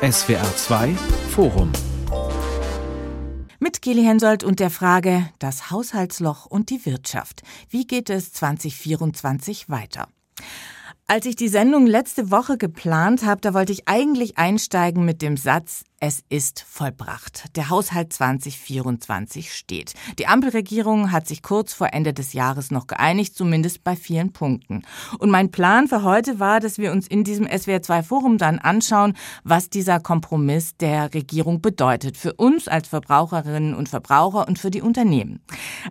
SWR 2 Forum mit Geli Hensoldt und der Frage Das Haushaltsloch und die Wirtschaft. Wie geht es 2024 weiter? Als ich die Sendung letzte Woche geplant habe, da wollte ich eigentlich einsteigen mit dem Satz, es ist vollbracht. Der Haushalt 2024 steht. Die Ampelregierung hat sich kurz vor Ende des Jahres noch geeinigt, zumindest bei vielen Punkten. Und mein Plan für heute war, dass wir uns in diesem SWR2 Forum dann anschauen, was dieser Kompromiss der Regierung bedeutet. Für uns als Verbraucherinnen und Verbraucher und für die Unternehmen.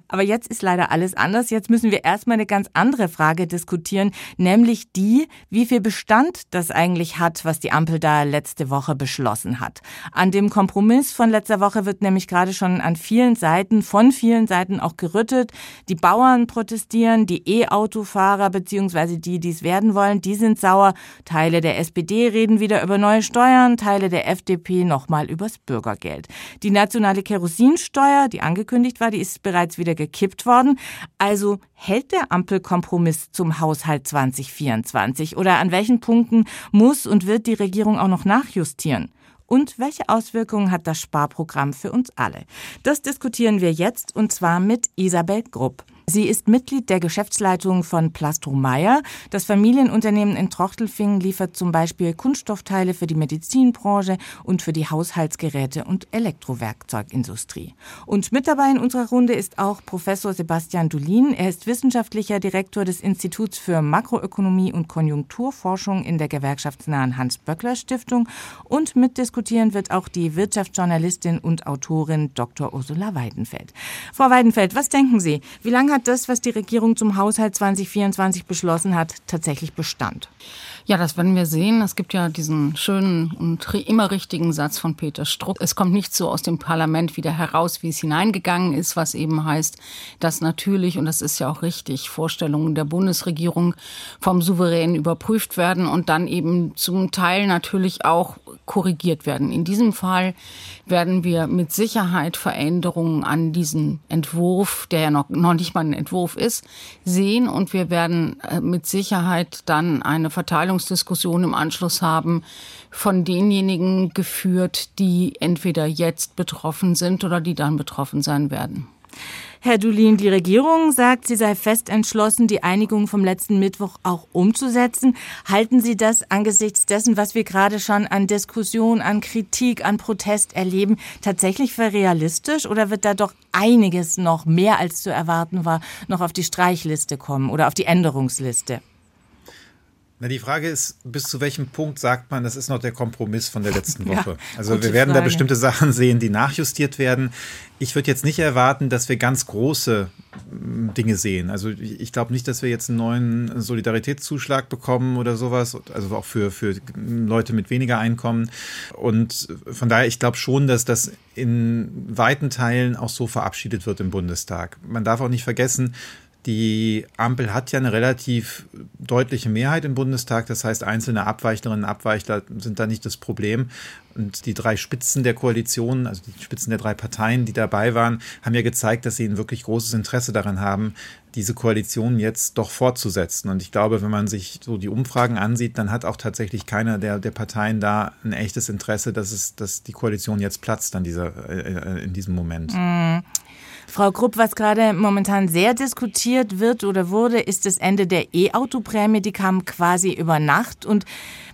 Aber jetzt ist leider alles anders. Jetzt müssen wir erstmal eine ganz andere Frage diskutieren, nämlich die, wie viel Bestand das eigentlich hat, was die Ampel da letzte Woche beschlossen hat. An dem Kompromiss von letzter Woche wird nämlich gerade schon an vielen Seiten, von vielen Seiten auch gerüttet. Die Bauern protestieren, die E-Autofahrer bzw. die, die es werden wollen, die sind sauer. Teile der SPD reden wieder über neue Steuern, Teile der FDP nochmal übers Bürgergeld. Die nationale Kerosinsteuer, die angekündigt war, die ist bereits wieder gekippt worden. Also hält der Ampelkompromiss zum Haushalt 2024 oder an welchen Punkten muss und wird die Regierung auch noch nachjustieren? Und welche Auswirkungen hat das Sparprogramm für uns alle? Das diskutieren wir jetzt und zwar mit Isabel Grupp. Sie ist Mitglied der Geschäftsleitung von Plastromeier. Das Familienunternehmen in Trochtelfingen liefert zum Beispiel Kunststoffteile für die Medizinbranche und für die Haushaltsgeräte und Elektrowerkzeugindustrie. Und mit dabei in unserer Runde ist auch Professor Sebastian Dulin. Er ist wissenschaftlicher Direktor des Instituts für Makroökonomie und Konjunkturforschung in der gewerkschaftsnahen Hans-Böckler-Stiftung. Und mitdiskutieren wird auch die Wirtschaftsjournalistin und Autorin Dr. Ursula Weidenfeld. Frau Weidenfeld, was denken Sie? Wie lange hat das, was die Regierung zum Haushalt 2024 beschlossen hat, tatsächlich Bestand? Ja, das werden wir sehen. Es gibt ja diesen schönen und immer richtigen Satz von Peter Struck. Es kommt nicht so aus dem Parlament wieder heraus, wie es hineingegangen ist, was eben heißt, dass natürlich, und das ist ja auch richtig, Vorstellungen der Bundesregierung vom Souverän überprüft werden und dann eben zum Teil natürlich auch korrigiert werden. In diesem Fall werden wir mit Sicherheit Veränderungen an diesem Entwurf, der ja noch, noch nicht mal ein Entwurf ist, sehen und wir werden äh, mit Sicherheit dann eine Verteilung Verteilungsdiskussion im Anschluss haben, von denjenigen geführt, die entweder jetzt betroffen sind oder die dann betroffen sein werden. Herr Dulin, die Regierung sagt, sie sei fest entschlossen, die Einigung vom letzten Mittwoch auch umzusetzen. Halten Sie das angesichts dessen, was wir gerade schon an Diskussion, an Kritik, an Protest erleben, tatsächlich für realistisch oder wird da doch einiges noch mehr als zu erwarten war, noch auf die Streichliste kommen oder auf die Änderungsliste? Na, die Frage ist, bis zu welchem Punkt sagt man, das ist noch der Kompromiss von der letzten Woche? ja, also wir werden Frage. da bestimmte Sachen sehen, die nachjustiert werden. Ich würde jetzt nicht erwarten, dass wir ganz große mm, Dinge sehen. Also ich glaube nicht, dass wir jetzt einen neuen Solidaritätszuschlag bekommen oder sowas, also auch für, für Leute mit weniger Einkommen. Und von daher, ich glaube schon, dass das in weiten Teilen auch so verabschiedet wird im Bundestag. Man darf auch nicht vergessen, die Ampel hat ja eine relativ deutliche Mehrheit im Bundestag. Das heißt, einzelne Abweichlerinnen und Abweichler sind da nicht das Problem. Und die drei Spitzen der Koalition, also die Spitzen der drei Parteien, die dabei waren, haben ja gezeigt, dass sie ein wirklich großes Interesse daran haben, diese Koalition jetzt doch fortzusetzen. Und ich glaube, wenn man sich so die Umfragen ansieht, dann hat auch tatsächlich keiner der, der Parteien da ein echtes Interesse, dass, es, dass die Koalition jetzt platzt an dieser, äh, in diesem Moment. Mm. Frau Krupp, was gerade momentan sehr diskutiert wird oder wurde, ist das Ende der E-Auto-Prämie. Die kam quasi über Nacht und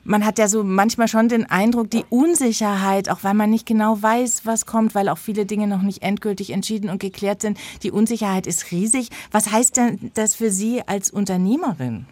man hat ja so manchmal schon den Eindruck, die Unsicherheit, auch weil man nicht genau weiß, was kommt, weil auch viele Dinge noch nicht endgültig entschieden und geklärt sind, die Unsicherheit ist riesig. Was heißt denn das für Sie als Unternehmerin?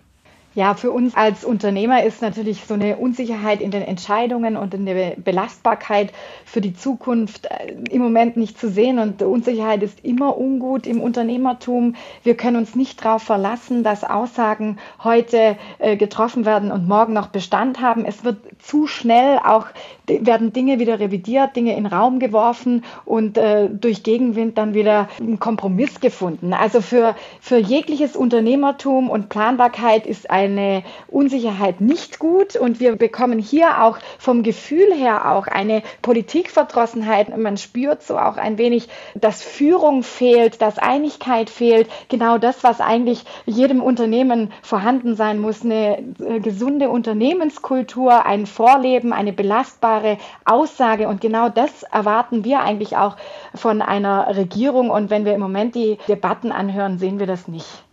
Ja, für uns als Unternehmer ist natürlich so eine Unsicherheit in den Entscheidungen und in der Belastbarkeit für die Zukunft äh, im Moment nicht zu sehen. Und Unsicherheit ist immer ungut im Unternehmertum. Wir können uns nicht darauf verlassen, dass Aussagen heute äh, getroffen werden und morgen noch Bestand haben. Es wird zu schnell auch werden Dinge wieder revidiert, Dinge in Raum geworfen und äh, durch Gegenwind dann wieder ein Kompromiss gefunden. Also für, für jegliches Unternehmertum und Planbarkeit ist ein eine Unsicherheit nicht gut und wir bekommen hier auch vom Gefühl her auch eine Politikverdrossenheit. Man spürt so auch ein wenig, dass Führung fehlt, dass Einigkeit fehlt. Genau das, was eigentlich jedem Unternehmen vorhanden sein muss. Eine äh, gesunde Unternehmenskultur, ein Vorleben, eine belastbare Aussage. Und genau das erwarten wir eigentlich auch von einer Regierung. Und wenn wir im Moment die Debatten anhören, sehen wir das nicht.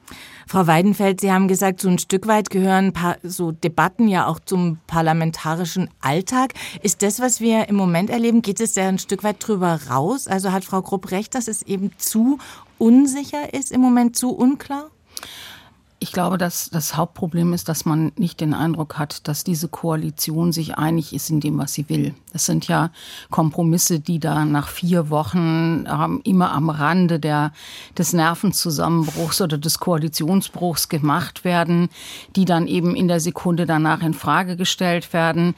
Frau Weidenfeld, Sie haben gesagt, so ein Stück weit gehören so Debatten ja auch zum parlamentarischen Alltag. Ist das, was wir im Moment erleben, geht es da ein Stück weit drüber raus? Also hat Frau Grupp recht, dass es eben zu unsicher ist, im Moment zu unklar? Ich glaube, dass das Hauptproblem ist, dass man nicht den Eindruck hat, dass diese Koalition sich einig ist in dem, was sie will. Das sind ja Kompromisse, die da nach vier Wochen ähm, immer am Rande der, des Nervenzusammenbruchs oder des Koalitionsbruchs gemacht werden, die dann eben in der Sekunde danach in Frage gestellt werden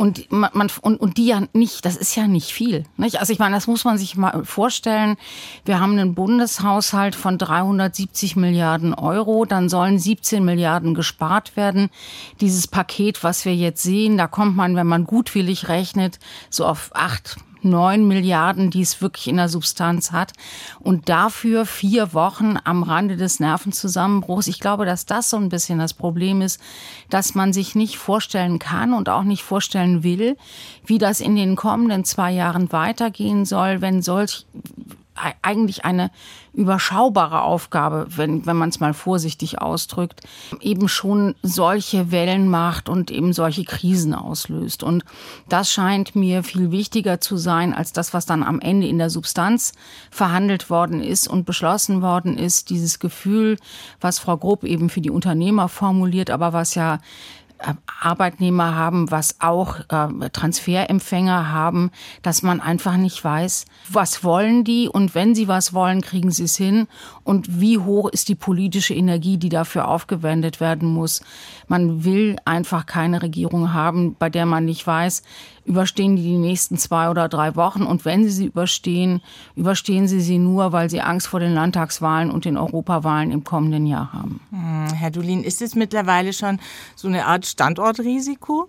und man, man und, und die ja nicht, das ist ja nicht viel. Nicht? Also ich meine, das muss man sich mal vorstellen. Wir haben einen Bundeshaushalt von 370 Milliarden Euro, dann sollen 17 Milliarden gespart werden. Dieses Paket, was wir jetzt sehen, da kommt man, wenn man gutwillig rechnet, so auf acht neun Milliarden, die es wirklich in der Substanz hat. Und dafür vier Wochen am Rande des Nervenzusammenbruchs. Ich glaube, dass das so ein bisschen das Problem ist, dass man sich nicht vorstellen kann und auch nicht vorstellen will, wie das in den kommenden zwei Jahren weitergehen soll, wenn solch eigentlich eine überschaubare Aufgabe, wenn, wenn man es mal vorsichtig ausdrückt, eben schon solche Wellen macht und eben solche Krisen auslöst. Und das scheint mir viel wichtiger zu sein als das, was dann am Ende in der Substanz verhandelt worden ist und beschlossen worden ist. Dieses Gefühl, was Frau Grupp eben für die Unternehmer formuliert, aber was ja Arbeitnehmer haben, was auch äh, Transferempfänger haben, dass man einfach nicht weiß, was wollen die und wenn sie was wollen, kriegen sie es hin und wie hoch ist die politische Energie, die dafür aufgewendet werden muss. Man will einfach keine Regierung haben, bei der man nicht weiß, überstehen die die nächsten zwei oder drei Wochen. Und wenn sie sie überstehen, überstehen sie sie nur, weil sie Angst vor den Landtagswahlen und den Europawahlen im kommenden Jahr haben. Hm, Herr Dulin, ist es mittlerweile schon so eine Art Standortrisiko?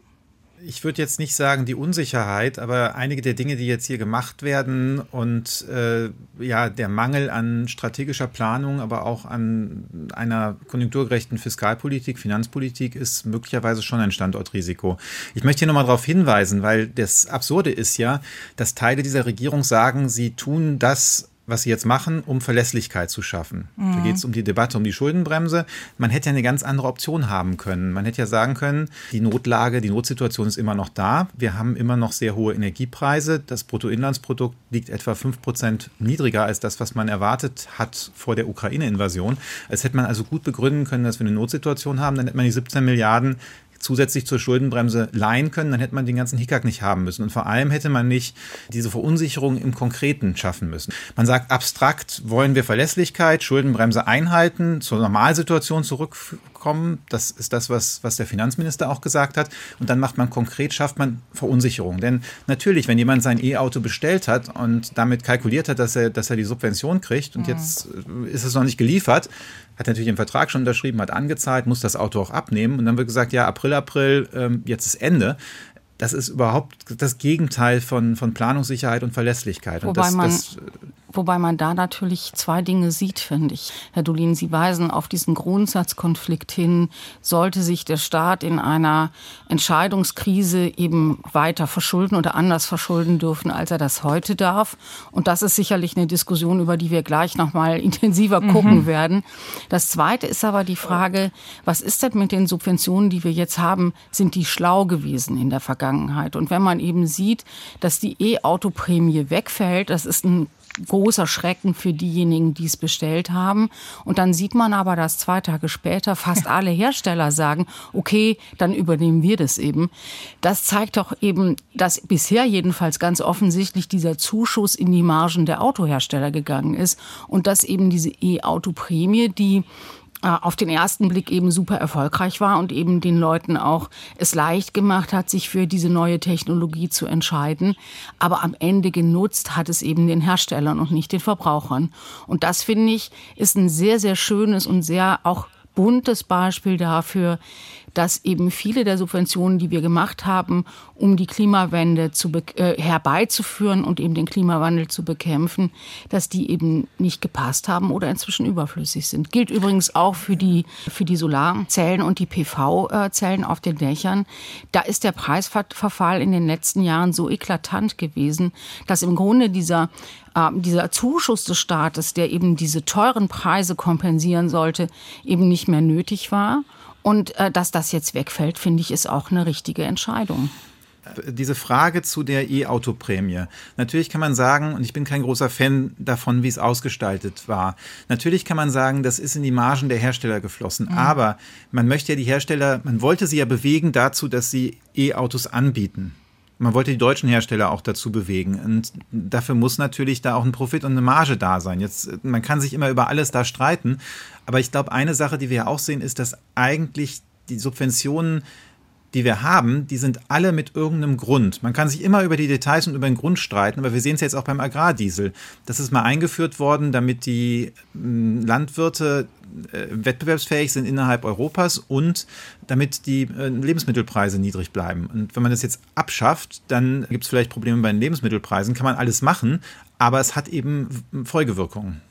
Ich würde jetzt nicht sagen die Unsicherheit, aber einige der Dinge, die jetzt hier gemacht werden und äh, ja der Mangel an strategischer Planung, aber auch an einer konjunkturgerechten Fiskalpolitik, Finanzpolitik ist möglicherweise schon ein Standortrisiko. Ich möchte hier nochmal darauf hinweisen, weil das Absurde ist ja, dass Teile dieser Regierung sagen, sie tun das was sie jetzt machen, um Verlässlichkeit zu schaffen. Mhm. Da geht es um die Debatte um die Schuldenbremse. Man hätte ja eine ganz andere Option haben können. Man hätte ja sagen können, die Notlage, die Notsituation ist immer noch da. Wir haben immer noch sehr hohe Energiepreise. Das Bruttoinlandsprodukt liegt etwa 5 Prozent niedriger als das, was man erwartet hat vor der Ukraine-Invasion. Es hätte man also gut begründen können, dass wir eine Notsituation haben. Dann hätte man die 17 Milliarden zusätzlich zur Schuldenbremse leihen können, dann hätte man den ganzen Hickhack nicht haben müssen. Und vor allem hätte man nicht diese Verunsicherung im Konkreten schaffen müssen. Man sagt abstrakt, wollen wir Verlässlichkeit, Schuldenbremse einhalten, zur Normalsituation zurückkommen. Das ist das, was, was der Finanzminister auch gesagt hat. Und dann macht man konkret, schafft man Verunsicherung. Denn natürlich, wenn jemand sein E-Auto bestellt hat und damit kalkuliert hat, dass er, dass er die Subvention kriegt und mhm. jetzt ist es noch nicht geliefert, hat natürlich den Vertrag schon unterschrieben, hat angezahlt, muss das Auto auch abnehmen. Und dann wird gesagt, ja, April, April, ähm, jetzt ist Ende. Das ist überhaupt das Gegenteil von, von Planungssicherheit und Verlässlichkeit. Wobei und das, man das, Wobei man da natürlich zwei Dinge sieht, finde ich. Herr Dolin, Sie weisen auf diesen Grundsatzkonflikt hin. Sollte sich der Staat in einer Entscheidungskrise eben weiter verschulden oder anders verschulden dürfen, als er das heute darf? Und das ist sicherlich eine Diskussion, über die wir gleich noch mal intensiver mhm. gucken werden. Das zweite ist aber die Frage, was ist denn mit den Subventionen, die wir jetzt haben? Sind die schlau gewesen in der Vergangenheit? Und wenn man eben sieht, dass die E-Auto-Prämie wegfällt, das ist ein großer Schrecken für diejenigen, die es bestellt haben. Und dann sieht man aber, dass zwei Tage später fast alle Hersteller sagen, okay, dann übernehmen wir das eben. Das zeigt doch eben, dass bisher jedenfalls ganz offensichtlich dieser Zuschuss in die Margen der Autohersteller gegangen ist und dass eben diese E-Auto-Prämie, die auf den ersten Blick eben super erfolgreich war und eben den Leuten auch es leicht gemacht hat, sich für diese neue Technologie zu entscheiden. Aber am Ende genutzt hat es eben den Herstellern und nicht den Verbrauchern. Und das finde ich ist ein sehr, sehr schönes und sehr auch buntes Beispiel dafür, dass eben viele der Subventionen, die wir gemacht haben, um die Klimawende zu äh, herbeizuführen und eben den Klimawandel zu bekämpfen, dass die eben nicht gepasst haben oder inzwischen überflüssig sind. Gilt übrigens auch für die, für die Solarzellen und die PV-Zellen auf den Dächern. Da ist der Preisverfall in den letzten Jahren so eklatant gewesen, dass im Grunde dieser äh, dieser Zuschuss des Staates, der eben diese teuren Preise kompensieren sollte, eben nicht mehr nötig war. Und äh, dass das jetzt wegfällt, finde ich, ist auch eine richtige Entscheidung diese Frage zu der E-Auto-Prämie. Natürlich kann man sagen, und ich bin kein großer Fan davon, wie es ausgestaltet war. Natürlich kann man sagen, das ist in die Margen der Hersteller geflossen. Mhm. Aber man möchte ja die Hersteller, man wollte sie ja bewegen dazu, dass sie E-Autos anbieten. Man wollte die deutschen Hersteller auch dazu bewegen. Und dafür muss natürlich da auch ein Profit und eine Marge da sein. Jetzt, man kann sich immer über alles da streiten. Aber ich glaube, eine Sache, die wir ja auch sehen, ist, dass eigentlich die Subventionen die wir haben, die sind alle mit irgendeinem Grund. Man kann sich immer über die Details und über den Grund streiten, aber wir sehen es jetzt auch beim Agrardiesel. Das ist mal eingeführt worden, damit die hm, Landwirte äh, wettbewerbsfähig sind innerhalb Europas und damit die äh, Lebensmittelpreise niedrig bleiben. Und wenn man das jetzt abschafft, dann gibt es vielleicht Probleme bei den Lebensmittelpreisen, kann man alles machen, aber es hat eben Folgewirkungen.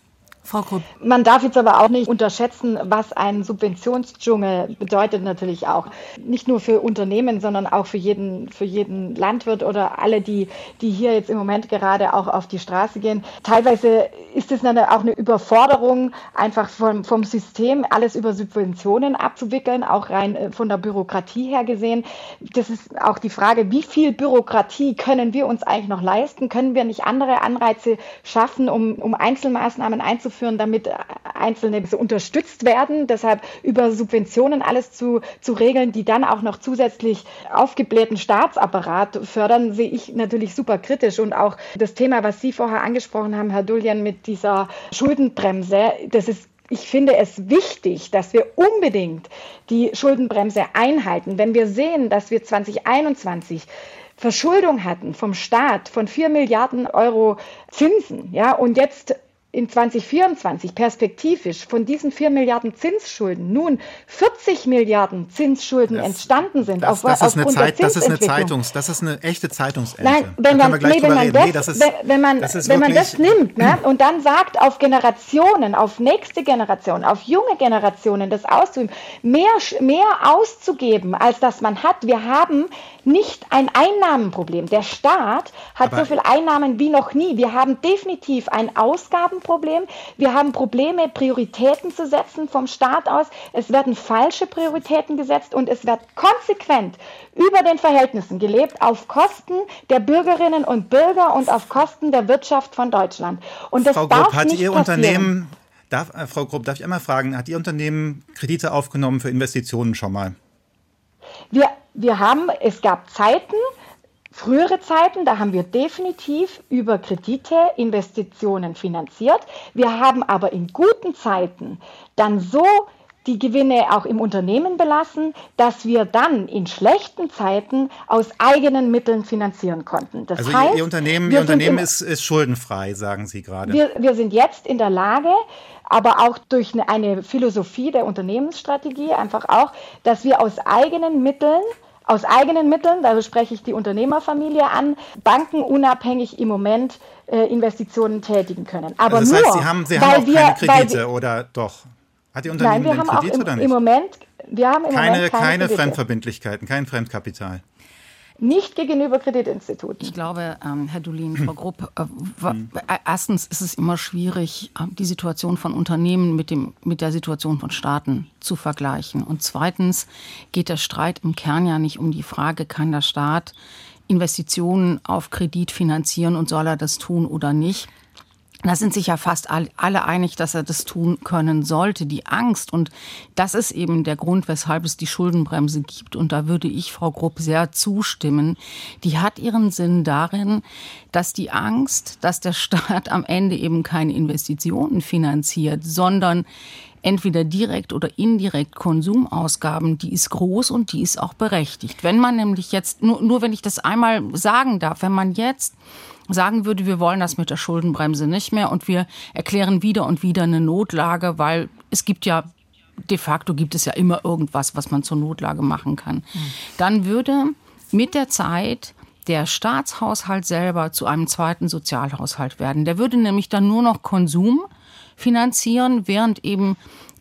Frau Krupp. Man darf jetzt aber auch nicht unterschätzen, was ein Subventionsdschungel bedeutet natürlich auch. Nicht nur für Unternehmen, sondern auch für jeden, für jeden Landwirt oder alle, die, die hier jetzt im Moment gerade auch auf die Straße gehen. Teilweise ist es auch eine Überforderung, einfach vom, vom System alles über Subventionen abzuwickeln, auch rein äh, von der Bürokratie her gesehen. Das ist auch die Frage, wie viel Bürokratie können wir uns eigentlich noch leisten? Können wir nicht andere Anreize schaffen, um, um Einzelmaßnahmen einzuführen? Einzuführen, damit Einzelne unterstützt werden. Deshalb über Subventionen alles zu, zu regeln, die dann auch noch zusätzlich aufgeblähten Staatsapparat fördern, sehe ich natürlich super kritisch. Und auch das Thema, was Sie vorher angesprochen haben, Herr Dullian, mit dieser Schuldenbremse, das ist ich finde es wichtig, dass wir unbedingt die Schuldenbremse einhalten. Wenn wir sehen, dass wir 2021 Verschuldung hatten vom Staat von 4 Milliarden Euro Zinsen, ja, und jetzt in 2024 perspektivisch von diesen 4 Milliarden Zinsschulden nun 40 Milliarden Zinsschulden das, entstanden sind. Das, auf, das, ist eine Zeit, das ist eine Zeitungs, das ist eine echte Zeitungsente. Nein, wenn man, nee, wenn man, das, nee, ist, wenn, man, wenn man das nimmt ne, und dann sagt, auf Generationen, auf nächste Generation, auf junge Generationen das auszuüben, mehr, mehr auszugeben, als das man hat. Wir haben nicht ein Einnahmenproblem. Der Staat hat Aber so viele Einnahmen wie noch nie. Wir haben definitiv ein Ausgabenproblem. Wir haben Probleme, Prioritäten zu setzen vom Staat aus. Es werden falsche Prioritäten gesetzt und es wird konsequent über den Verhältnissen gelebt auf Kosten der Bürgerinnen und Bürger und auf Kosten der Wirtschaft von Deutschland. Und das Frau darf Grupp, hat nicht Ihr passieren. Unternehmen, darf, äh, Frau Grupp, darf ich einmal fragen, hat Ihr Unternehmen Kredite aufgenommen für Investitionen schon mal? Wir, wir haben, es gab Zeiten, frühere Zeiten, da haben wir definitiv über Kredite Investitionen finanziert. Wir haben aber in guten Zeiten dann so die Gewinne auch im Unternehmen belassen, dass wir dann in schlechten Zeiten aus eigenen Mitteln finanzieren konnten. Das also heißt, Ihr Unternehmen, Ihr Unternehmen ist, ist schuldenfrei, sagen Sie gerade. Wir, wir sind jetzt in der Lage, aber auch durch eine Philosophie der Unternehmensstrategie einfach auch, dass wir aus eigenen Mitteln aus eigenen Mitteln, da spreche ich die Unternehmerfamilie an, Banken unabhängig im Moment äh, Investitionen tätigen können. Aber also das heißt, Sie haben, Sie haben auch keine Kredite wir, oder doch? Hat die Unternehmen Nein, wir haben Kredit auch im, oder nicht? Im Moment, wir haben im keine, Moment keine, keine Fremdverbindlichkeiten, kein Fremdkapital nicht gegenüber Kreditinstituten. Ich glaube, ähm, Herr Dulin, Frau Grupp, äh, hm. erstens ist es immer schwierig, äh, die Situation von Unternehmen mit, dem, mit der Situation von Staaten zu vergleichen. Und zweitens geht der Streit im Kern ja nicht um die Frage, kann der Staat Investitionen auf Kredit finanzieren und soll er das tun oder nicht, da sind sich ja fast alle einig, dass er das tun können sollte. Die Angst, und das ist eben der Grund, weshalb es die Schuldenbremse gibt, und da würde ich Frau Grupp sehr zustimmen, die hat ihren Sinn darin, dass die Angst, dass der Staat am Ende eben keine Investitionen finanziert, sondern entweder direkt oder indirekt Konsumausgaben, die ist groß und die ist auch berechtigt. Wenn man nämlich jetzt, nur, nur wenn ich das einmal sagen darf, wenn man jetzt sagen würde, wir wollen das mit der Schuldenbremse nicht mehr und wir erklären wieder und wieder eine Notlage, weil es gibt ja de facto gibt es ja immer irgendwas, was man zur Notlage machen kann. Mhm. Dann würde mit der Zeit der Staatshaushalt selber zu einem zweiten Sozialhaushalt werden. Der würde nämlich dann nur noch Konsum finanzieren, während eben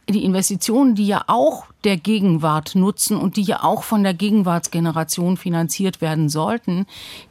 die Investitionen, die ja auch der Gegenwart nutzen und die ja auch von der Gegenwartsgeneration finanziert werden sollten,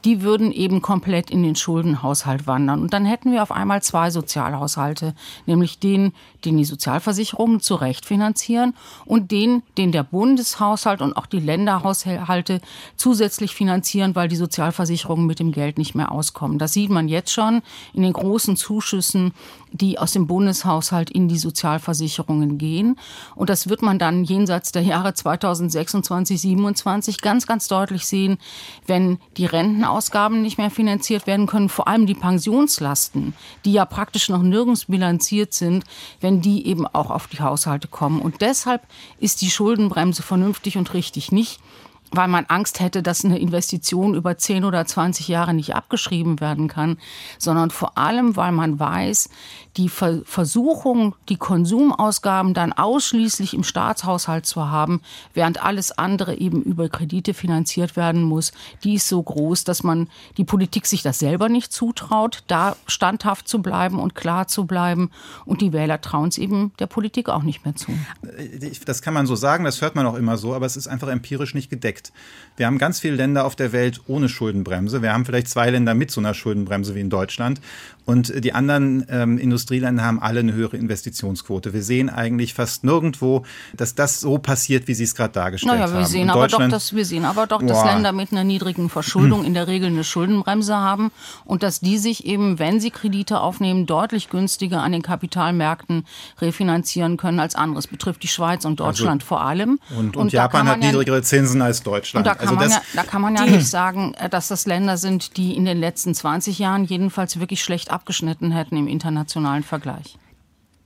die würden eben komplett in den Schuldenhaushalt wandern. Und dann hätten wir auf einmal zwei Sozialhaushalte, nämlich den, den die Sozialversicherungen zu Recht finanzieren und den, den der Bundeshaushalt und auch die Länderhaushalte zusätzlich finanzieren, weil die Sozialversicherungen mit dem Geld nicht mehr auskommen. Das sieht man jetzt schon in den großen Zuschüssen, die aus dem Bundeshaushalt in die Sozialversicherungen gehen. Und das wird man dann je jenseits der Jahre 2026, 27 ganz, ganz deutlich sehen, wenn die Rentenausgaben nicht mehr finanziert werden können, vor allem die Pensionslasten, die ja praktisch noch nirgends bilanziert sind, wenn die eben auch auf die Haushalte kommen. Und deshalb ist die Schuldenbremse vernünftig und richtig nicht weil man Angst hätte, dass eine Investition über 10 oder 20 Jahre nicht abgeschrieben werden kann, sondern vor allem, weil man weiß, die Versuchung, die Konsumausgaben dann ausschließlich im Staatshaushalt zu haben, während alles andere eben über Kredite finanziert werden muss, die ist so groß, dass man die Politik sich das selber nicht zutraut, da standhaft zu bleiben und klar zu bleiben. Und die Wähler trauen es eben der Politik auch nicht mehr zu. Das kann man so sagen, das hört man auch immer so, aber es ist einfach empirisch nicht gedeckt. Wir haben ganz viele Länder auf der Welt ohne Schuldenbremse. Wir haben vielleicht zwei Länder mit so einer Schuldenbremse wie in Deutschland. Und die anderen ähm, Industrieländer haben alle eine höhere Investitionsquote. Wir sehen eigentlich fast nirgendwo, dass das so passiert, wie Sie es gerade dargestellt naja, wir haben. Sehen aber doch, dass, wir sehen aber doch, dass Länder mit einer niedrigen Verschuldung in der Regel eine Schuldenbremse haben und dass die sich eben, wenn sie Kredite aufnehmen, deutlich günstiger an den Kapitalmärkten refinanzieren können als andere. Das betrifft die Schweiz und also Deutschland also, vor allem. Und, und, und Japan hat niedrigere Zinsen als Deutschland. Und da kann, also man, ja, da kann man ja nicht sagen, äh, dass das Länder sind, die in den letzten 20 Jahren jedenfalls wirklich schlecht abgeschnitten hätten im internationalen Vergleich.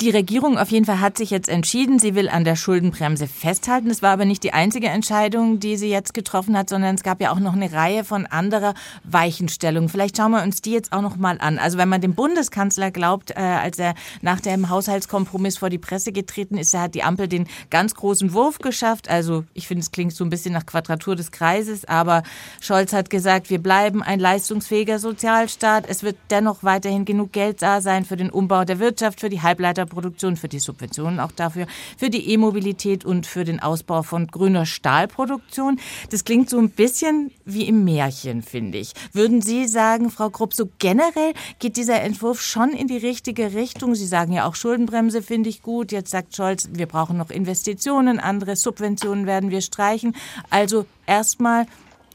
Die Regierung auf jeden Fall hat sich jetzt entschieden, sie will an der Schuldenbremse festhalten. Es war aber nicht die einzige Entscheidung, die sie jetzt getroffen hat, sondern es gab ja auch noch eine Reihe von anderer Weichenstellungen. Vielleicht schauen wir uns die jetzt auch noch mal an. Also wenn man dem Bundeskanzler glaubt, äh, als er nach dem Haushaltskompromiss vor die Presse getreten ist, da hat die Ampel den ganz großen Wurf geschafft. Also ich finde, es klingt so ein bisschen nach Quadratur des Kreises, aber Scholz hat gesagt, wir bleiben ein leistungsfähiger Sozialstaat. Es wird dennoch weiterhin genug Geld da sein für den Umbau der Wirtschaft, für die Halbleiter Produktion, für die Subventionen auch dafür, für die E-Mobilität und für den Ausbau von grüner Stahlproduktion. Das klingt so ein bisschen wie im Märchen, finde ich. Würden Sie sagen, Frau Krupp, so generell geht dieser Entwurf schon in die richtige Richtung? Sie sagen ja auch Schuldenbremse finde ich gut. Jetzt sagt Scholz, wir brauchen noch Investitionen, andere Subventionen werden wir streichen. Also erstmal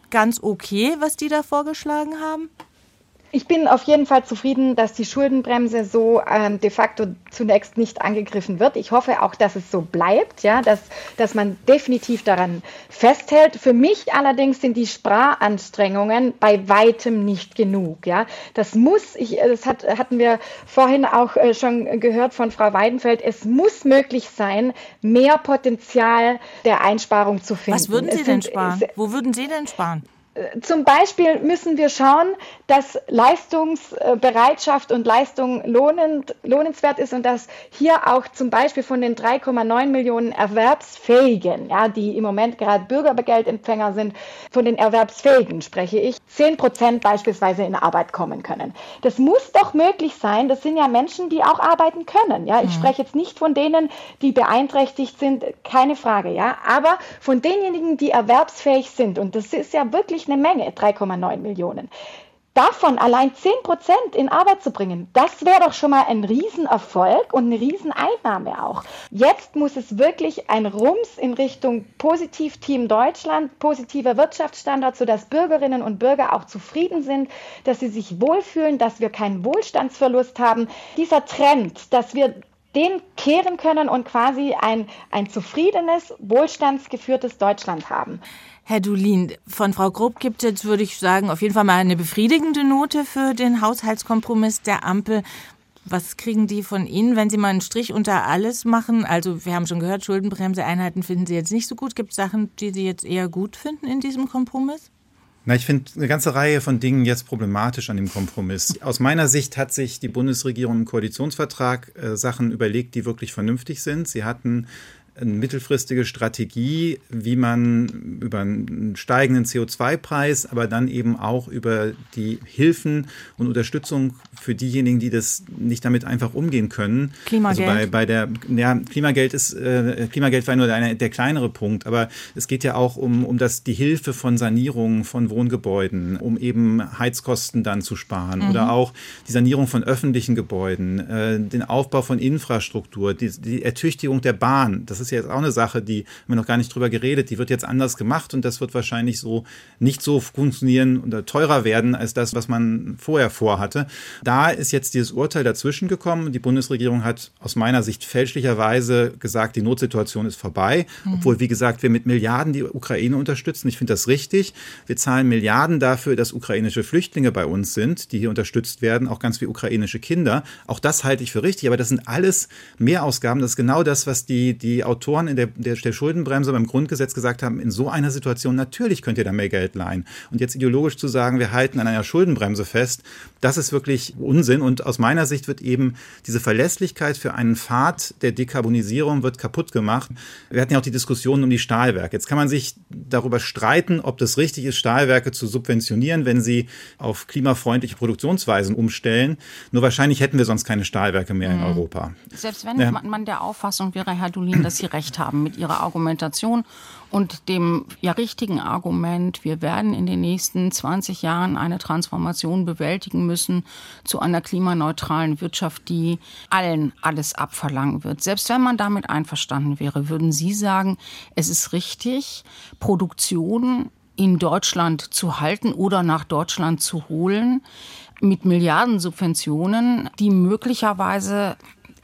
ganz okay, was die da vorgeschlagen haben? Ich bin auf jeden Fall zufrieden, dass die Schuldenbremse so ähm, de facto zunächst nicht angegriffen wird. Ich hoffe auch, dass es so bleibt, ja, dass, dass man definitiv daran festhält. Für mich allerdings sind die Spraranstrengungen bei weitem nicht genug. Ja. Das muss, ich, das hat, hatten wir vorhin auch äh, schon gehört von Frau Weidenfeld, es muss möglich sein, mehr Potenzial der Einsparung zu finden. Was würden Sie es denn sind, sparen? Wo würden Sie denn sparen? Zum Beispiel müssen wir schauen, dass Leistungsbereitschaft und Leistung lohnend, lohnenswert ist und dass hier auch zum Beispiel von den 3,9 Millionen Erwerbsfähigen, ja, die im Moment gerade Bürgergeldempfänger sind, von den Erwerbsfähigen spreche ich, 10 Prozent beispielsweise in Arbeit kommen können. Das muss doch möglich sein. Das sind ja Menschen, die auch arbeiten können. Ja, ich mhm. spreche jetzt nicht von denen, die beeinträchtigt sind, keine Frage. Ja, aber von denjenigen, die erwerbsfähig sind. Und das ist ja wirklich eine Menge, 3,9 Millionen. Davon allein 10 Prozent in Arbeit zu bringen, das wäre doch schon mal ein Riesenerfolg und eine Rieseneinnahme auch. Jetzt muss es wirklich ein Rums in Richtung Positiv-Team Deutschland, positiver Wirtschaftsstandard, sodass Bürgerinnen und Bürger auch zufrieden sind, dass sie sich wohlfühlen, dass wir keinen Wohlstandsverlust haben. Dieser Trend, dass wir den kehren können und quasi ein, ein zufriedenes, wohlstandsgeführtes Deutschland haben. Herr Dulin, von Frau Grupp gibt es, würde ich sagen, auf jeden Fall mal eine befriedigende Note für den Haushaltskompromiss der Ampel. Was kriegen die von Ihnen, wenn Sie mal einen Strich unter alles machen? Also wir haben schon gehört, Schuldenbremse-Einheiten finden Sie jetzt nicht so gut. Gibt es Sachen, die Sie jetzt eher gut finden in diesem Kompromiss? Na, ich finde eine ganze Reihe von Dingen jetzt problematisch an dem Kompromiss. Aus meiner Sicht hat sich die Bundesregierung im Koalitionsvertrag äh, Sachen überlegt, die wirklich vernünftig sind. Sie hatten eine mittelfristige Strategie, wie man über einen steigenden CO2-Preis, aber dann eben auch über die Hilfen und Unterstützung für diejenigen, die das nicht damit einfach umgehen können. Klimageld. Also bei, bei der, ja, Klimageld ist, äh, Klimageld war nur der, der kleinere Punkt, aber es geht ja auch um, um das, die Hilfe von Sanierungen von Wohngebäuden, um eben Heizkosten dann zu sparen mhm. oder auch die Sanierung von öffentlichen Gebäuden, äh, den Aufbau von Infrastruktur, die, die Ertüchtigung der Bahn. Das ist ja jetzt auch eine Sache, die haben wir noch gar nicht drüber geredet. Die wird jetzt anders gemacht und das wird wahrscheinlich so nicht so funktionieren oder teurer werden als das, was man vorher vorhatte. Da ist jetzt dieses Urteil dazwischen gekommen. Die Bundesregierung hat aus meiner Sicht fälschlicherweise gesagt, die Notsituation ist vorbei, mhm. obwohl, wie gesagt, wir mit Milliarden die Ukraine unterstützen. Ich finde das richtig. Wir zahlen Milliarden dafür, dass ukrainische Flüchtlinge bei uns sind, die hier unterstützt werden, auch ganz wie ukrainische Kinder. Auch das halte ich für richtig, aber das sind alles Mehrausgaben. Das ist genau das, was die, die Autoren in der, der, der Schuldenbremse beim Grundgesetz gesagt haben. In so einer Situation natürlich könnt ihr da mehr Geld leihen. Und jetzt ideologisch zu sagen, wir halten an einer Schuldenbremse fest, das ist wirklich Unsinn. Und aus meiner Sicht wird eben diese Verlässlichkeit für einen Pfad der Dekarbonisierung wird kaputt gemacht. Wir hatten ja auch die Diskussion um die Stahlwerke. Jetzt kann man sich darüber streiten, ob das richtig ist, Stahlwerke zu subventionieren, wenn sie auf klimafreundliche Produktionsweisen umstellen. Nur wahrscheinlich hätten wir sonst keine Stahlwerke mehr in mhm. Europa. Selbst wenn ja. man der Auffassung wäre, Herr Dulin, dass Recht haben mit Ihrer Argumentation und dem ja richtigen Argument, wir werden in den nächsten 20 Jahren eine Transformation bewältigen müssen zu einer klimaneutralen Wirtschaft, die allen alles abverlangen wird. Selbst wenn man damit einverstanden wäre, würden Sie sagen, es ist richtig, Produktion in Deutschland zu halten oder nach Deutschland zu holen mit Milliardensubventionen, die möglicherweise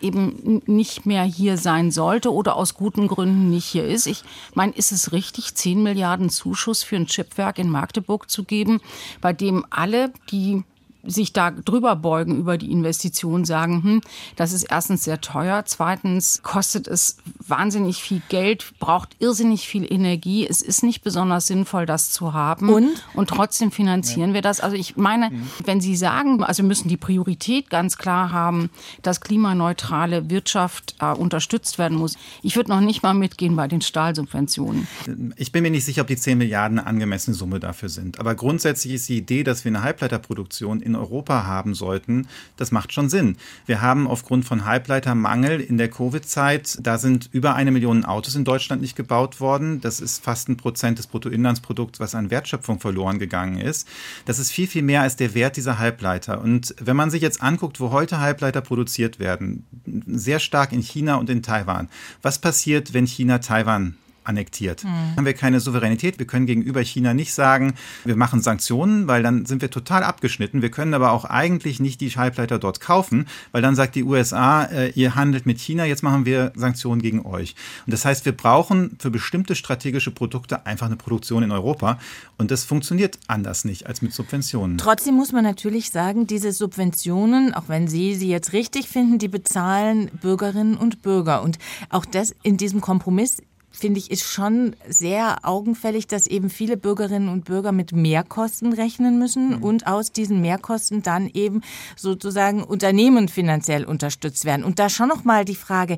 eben nicht mehr hier sein sollte oder aus guten Gründen nicht hier ist. Ich meine, ist es richtig, 10 Milliarden Zuschuss für ein Chipwerk in Magdeburg zu geben, bei dem alle, die sich da drüber beugen über die Investition, sagen, hm, das ist erstens sehr teuer, zweitens kostet es wahnsinnig viel Geld, braucht irrsinnig viel Energie, es ist nicht besonders sinnvoll, das zu haben. Und, und trotzdem finanzieren ja. wir das. Also ich meine, mhm. wenn Sie sagen, also wir müssen die Priorität ganz klar haben, dass klimaneutrale Wirtschaft äh, unterstützt werden muss. Ich würde noch nicht mal mitgehen bei den Stahlsubventionen. Ich bin mir nicht sicher, ob die 10 Milliarden eine angemessene Summe dafür sind. Aber grundsätzlich ist die Idee, dass wir eine Halbleiterproduktion in in Europa haben sollten, das macht schon Sinn. Wir haben aufgrund von Halbleitermangel in der Covid-Zeit, da sind über eine Million Autos in Deutschland nicht gebaut worden. Das ist fast ein Prozent des Bruttoinlandsprodukts, was an Wertschöpfung verloren gegangen ist. Das ist viel, viel mehr als der Wert dieser Halbleiter. Und wenn man sich jetzt anguckt, wo heute Halbleiter produziert werden, sehr stark in China und in Taiwan. Was passiert, wenn China Taiwan annektiert. Mhm. Haben wir keine Souveränität. Wir können gegenüber China nicht sagen, wir machen Sanktionen, weil dann sind wir total abgeschnitten. Wir können aber auch eigentlich nicht die Halbleiter dort kaufen, weil dann sagt die USA, äh, ihr handelt mit China, jetzt machen wir Sanktionen gegen euch. Und das heißt, wir brauchen für bestimmte strategische Produkte einfach eine Produktion in Europa. Und das funktioniert anders nicht als mit Subventionen. Trotzdem muss man natürlich sagen, diese Subventionen, auch wenn Sie sie jetzt richtig finden, die bezahlen Bürgerinnen und Bürger. Und auch das in diesem Kompromiss finde ich, ist schon sehr augenfällig, dass eben viele Bürgerinnen und Bürger mit Mehrkosten rechnen müssen mhm. und aus diesen Mehrkosten dann eben sozusagen Unternehmen finanziell unterstützt werden. Und da schon noch mal die Frage,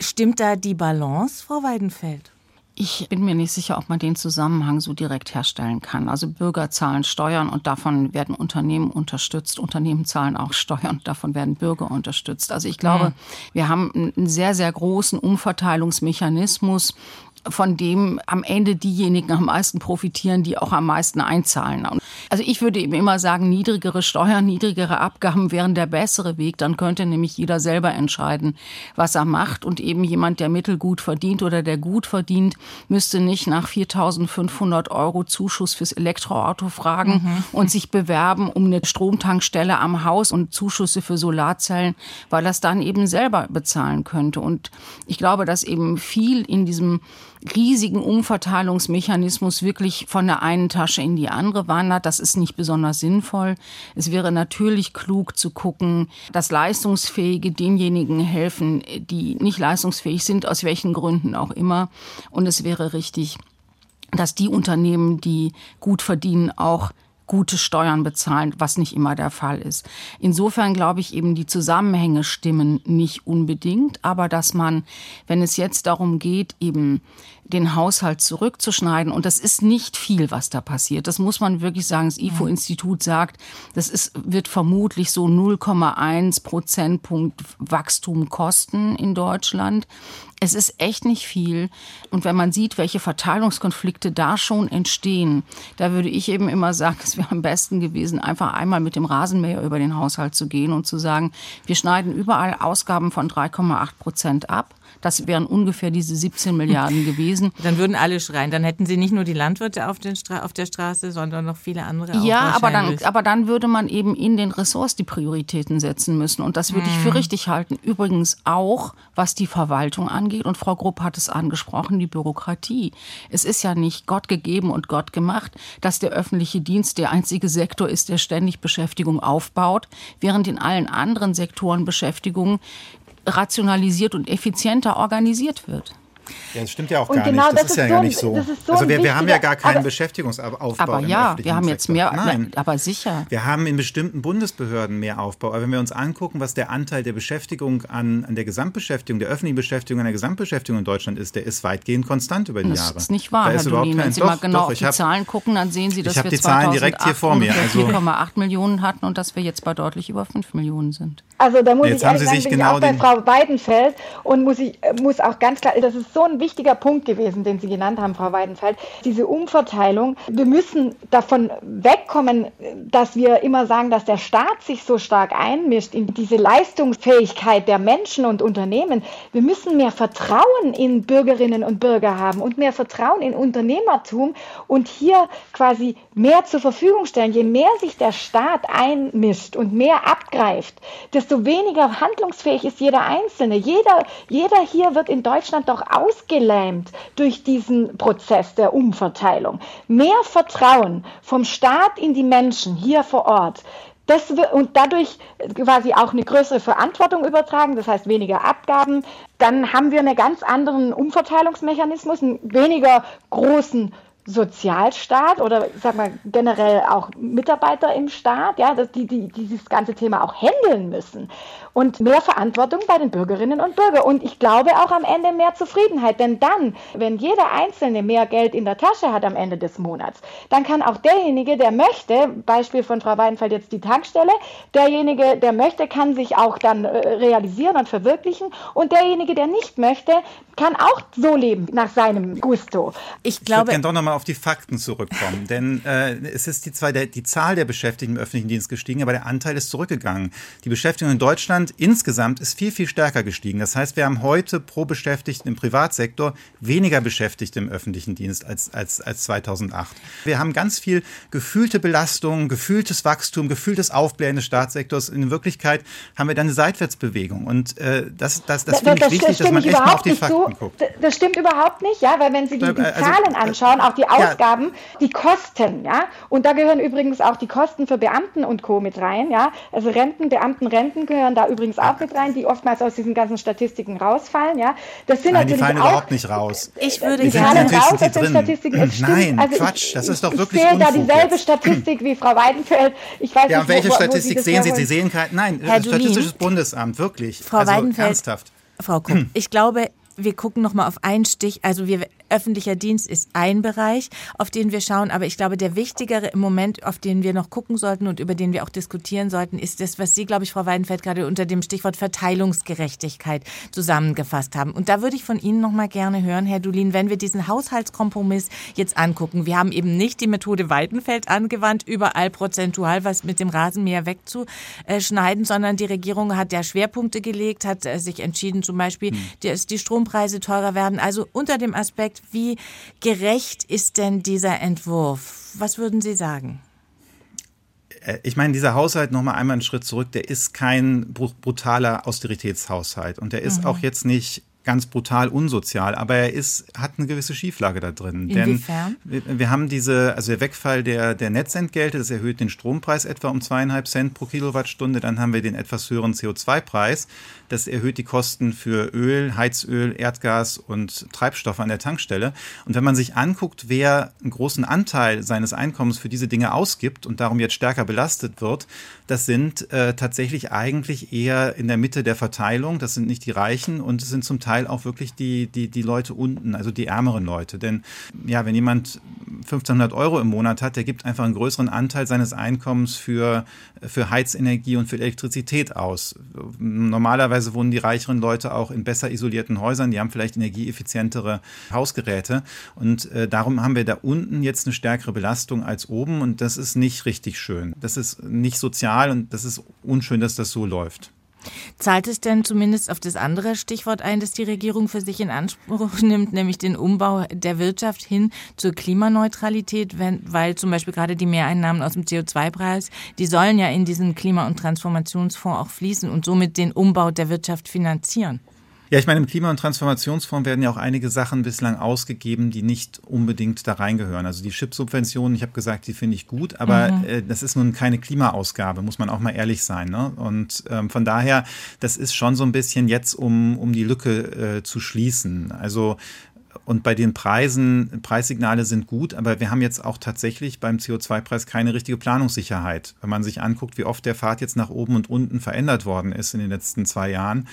stimmt da die Balance, Frau Weidenfeld? Ich bin mir nicht sicher, ob man den Zusammenhang so direkt herstellen kann. Also Bürger zahlen Steuern und davon werden Unternehmen unterstützt. Unternehmen zahlen auch Steuern und davon werden Bürger unterstützt. Also ich glaube, mhm. wir haben einen sehr, sehr großen Umverteilungsmechanismus von dem am Ende diejenigen am meisten profitieren, die auch am meisten einzahlen. Also ich würde eben immer sagen, niedrigere Steuern, niedrigere Abgaben wären der bessere Weg. Dann könnte nämlich jeder selber entscheiden, was er macht. Und eben jemand, der mittelgut verdient oder der gut verdient, müsste nicht nach 4.500 Euro Zuschuss fürs Elektroauto fragen mhm. und sich bewerben um eine Stromtankstelle am Haus und Zuschüsse für Solarzellen, weil es dann eben selber bezahlen könnte. Und ich glaube, dass eben viel in diesem riesigen Umverteilungsmechanismus wirklich von der einen Tasche in die andere wandert. Das ist nicht besonders sinnvoll. Es wäre natürlich klug zu gucken, dass Leistungsfähige denjenigen helfen, die nicht leistungsfähig sind, aus welchen Gründen auch immer. Und es wäre richtig, dass die Unternehmen, die gut verdienen, auch gute Steuern bezahlen, was nicht immer der Fall ist. Insofern glaube ich eben, die Zusammenhänge stimmen nicht unbedingt, aber dass man, wenn es jetzt darum geht, eben den Haushalt zurückzuschneiden. Und das ist nicht viel, was da passiert. Das muss man wirklich sagen. Das IFO-Institut sagt, das ist, wird vermutlich so 0,1 Prozentpunkt Wachstum kosten in Deutschland. Es ist echt nicht viel. Und wenn man sieht, welche Verteilungskonflikte da schon entstehen, da würde ich eben immer sagen, es wäre am besten gewesen, einfach einmal mit dem Rasenmäher über den Haushalt zu gehen und zu sagen, wir schneiden überall Ausgaben von 3,8 Prozent ab. Das wären ungefähr diese 17 Milliarden gewesen. Dann würden alle schreien. Dann hätten sie nicht nur die Landwirte auf, auf der Straße, sondern noch viele andere. Ja, aber dann, aber dann würde man eben in den Ressorts die Prioritäten setzen müssen. Und das würde hm. ich für hm. richtig halten. Übrigens auch, was die Verwaltung angeht. Und Frau Grupp hat es angesprochen, die Bürokratie. Es ist ja nicht Gott gegeben und Gott gemacht, dass der öffentliche Dienst der einzige Sektor ist, der ständig Beschäftigung aufbaut, während in allen anderen Sektoren Beschäftigung rationalisiert und effizienter organisiert wird. Ja, das stimmt ja auch und gar genau nicht. Das, das ist, ja so, gar nicht so. so also wir, wir haben ja gar keinen Beschäftigungsaufbau. Aber ja, wir haben jetzt mehr, Nein, aber sicher. Wir haben in bestimmten Bundesbehörden mehr Aufbau. Aber wenn wir uns angucken, was der Anteil der Beschäftigung an, an der Gesamtbeschäftigung, der öffentlichen Beschäftigung an der Gesamtbeschäftigung in Deutschland ist, der ist weitgend konstant über die das Jahre. Das ist nicht wahr, da Herr Dolin. Wenn Sie doch, mal genau doch, auf die hab, Zahlen gucken, dann sehen Sie, dass wir die Zahlen direkt hier vor mir. Also 4,8 Millionen hatten und dass wir jetzt bei deutlich über 5 Millionen sind. Also da muss jetzt ich haben Sie sagen, sich genau auch bei Frau Weidenfeld und muss ich muss auch ganz klar, das ist so ein wichtiger Punkt gewesen, den Sie genannt haben, Frau Weidenfeld. Diese Umverteilung. Wir müssen davon wegkommen, dass wir immer sagen, dass der Staat sich so stark einmischt in diese Leistungsfähigkeit der Menschen und Unternehmen. Wir müssen mehr Vertrauen in Bürgerinnen und Bürger haben und mehr Vertrauen in Unternehmertum und hier quasi mehr zur Verfügung stellen. Je mehr sich der Staat einmischt und mehr abgreift, desto weniger handlungsfähig ist jeder Einzelne. Jeder, jeder hier wird in Deutschland doch ausgelähmt durch diesen Prozess der Umverteilung. Mehr Vertrauen vom Staat in die Menschen hier vor Ort. Das, und dadurch quasi auch eine größere Verantwortung übertragen, das heißt weniger Abgaben. Dann haben wir einen ganz anderen Umverteilungsmechanismus, einen weniger großen Sozialstaat oder sag mal generell auch Mitarbeiter im Staat, ja, dass die, die dieses ganze Thema auch handeln müssen und mehr Verantwortung bei den Bürgerinnen und Bürgern und ich glaube auch am Ende mehr Zufriedenheit, denn dann, wenn jeder Einzelne mehr Geld in der Tasche hat am Ende des Monats, dann kann auch derjenige, der möchte, Beispiel von Frau Weidenfeld jetzt die Tankstelle, derjenige, der möchte, kann sich auch dann äh, realisieren und verwirklichen und derjenige, der nicht möchte, kann auch so leben nach seinem Gusto. Ich glaube, ich auf die Fakten zurückkommen. Denn äh, es ist die, zwar der, die Zahl der Beschäftigten im öffentlichen Dienst gestiegen, aber der Anteil ist zurückgegangen. Die Beschäftigung in Deutschland insgesamt ist viel, viel stärker gestiegen. Das heißt, wir haben heute pro Beschäftigten im Privatsektor weniger Beschäftigte im öffentlichen Dienst als, als, als 2008. Wir haben ganz viel gefühlte Belastung, gefühltes Wachstum, gefühltes Aufblähen des Staatssektors. In Wirklichkeit haben wir dann eine Seitwärtsbewegung. Und äh, das, das, das, finde ich wichtig, dass man echt mal auf die Fakten so. guckt. Das stimmt überhaupt nicht, ja, weil wenn Sie die, die also, Zahlen anschauen, auch die Ausgaben, ja. die Kosten, ja. Und da gehören übrigens auch die Kosten für Beamten und Co. mit rein, ja. Also Renten, Beamtenrenten gehören da übrigens auch mit rein, die oftmals aus diesen ganzen Statistiken rausfallen, ja. Das sind Nein, natürlich die fallen auch, überhaupt nicht raus. Ich würde die fallen raus aus den Statistiken. Es Nein, also Quatsch, das ist doch wirklich Ich sehe da dieselbe jetzt. Statistik wie Frau Weidenfeld. Ich weiß ja, nicht, welche wo, Statistik wo Sie sehen Sie? Sie sehen kein, nein, Herr Statistisches Bundesamt, wirklich. Frau also, Weidenfeld, ernsthaft. Frau Kupp, ich glaube, wir gucken noch mal auf einen Stich. Also wir öffentlicher Dienst ist ein Bereich, auf den wir schauen. Aber ich glaube, der wichtigere im Moment, auf den wir noch gucken sollten und über den wir auch diskutieren sollten, ist das, was Sie, glaube ich, Frau Weidenfeld gerade unter dem Stichwort Verteilungsgerechtigkeit zusammengefasst haben. Und da würde ich von Ihnen noch mal gerne hören, Herr Dulin, wenn wir diesen Haushaltskompromiss jetzt angucken. Wir haben eben nicht die Methode Weidenfeld angewandt, überall prozentual was mit dem Rasenmäher wegzuschneiden, sondern die Regierung hat ja Schwerpunkte gelegt, hat äh, sich entschieden, zum Beispiel, hm. dass die Strompreise teurer werden. Also unter dem Aspekt wie gerecht ist denn dieser Entwurf? Was würden Sie sagen? Äh, ich meine, dieser Haushalt, nochmal einmal einen Schritt zurück, der ist kein brutaler Austeritätshaushalt. Und der ist mhm. auch jetzt nicht ganz brutal unsozial, aber er ist, hat eine gewisse Schieflage da drin. Inwiefern? Denn wir, wir haben diese, also der Wegfall der, der Netzentgelte, das erhöht den Strompreis etwa um zweieinhalb Cent pro Kilowattstunde. Dann haben wir den etwas höheren CO2-Preis. Das erhöht die Kosten für Öl, Heizöl, Erdgas und Treibstoffe an der Tankstelle. Und wenn man sich anguckt, wer einen großen Anteil seines Einkommens für diese Dinge ausgibt und darum jetzt stärker belastet wird, das sind äh, tatsächlich eigentlich eher in der Mitte der Verteilung. Das sind nicht die Reichen und es sind zum Teil auch wirklich die, die, die Leute unten, also die ärmeren Leute. Denn ja, wenn jemand 1500 Euro im Monat hat, der gibt einfach einen größeren Anteil seines Einkommens für, für Heizenergie und für Elektrizität aus. Normalerweise wohnen die reicheren Leute auch in besser isolierten Häusern, die haben vielleicht energieeffizientere Hausgeräte und äh, darum haben wir da unten jetzt eine stärkere Belastung als oben und das ist nicht richtig schön. Das ist nicht sozial und das ist unschön, dass das so läuft. Zahlt es denn zumindest auf das andere Stichwort ein, das die Regierung für sich in Anspruch nimmt, nämlich den Umbau der Wirtschaft hin zur Klimaneutralität, wenn, weil zum Beispiel gerade die Mehreinnahmen aus dem CO2-Preis, die sollen ja in diesen Klima- und Transformationsfonds auch fließen und somit den Umbau der Wirtschaft finanzieren? Ja, ich meine, im Klima- und Transformationsfonds werden ja auch einige Sachen bislang ausgegeben, die nicht unbedingt da reingehören. Also die Chipsubventionen, ich habe gesagt, die finde ich gut, aber mhm. äh, das ist nun keine Klimaausgabe, muss man auch mal ehrlich sein. Ne? Und ähm, von daher, das ist schon so ein bisschen jetzt, um, um die Lücke äh, zu schließen. Also und bei den Preisen, Preissignale sind gut, aber wir haben jetzt auch tatsächlich beim CO2-Preis keine richtige Planungssicherheit. Wenn man sich anguckt, wie oft der Pfad jetzt nach oben und unten verändert worden ist in den letzten zwei Jahren,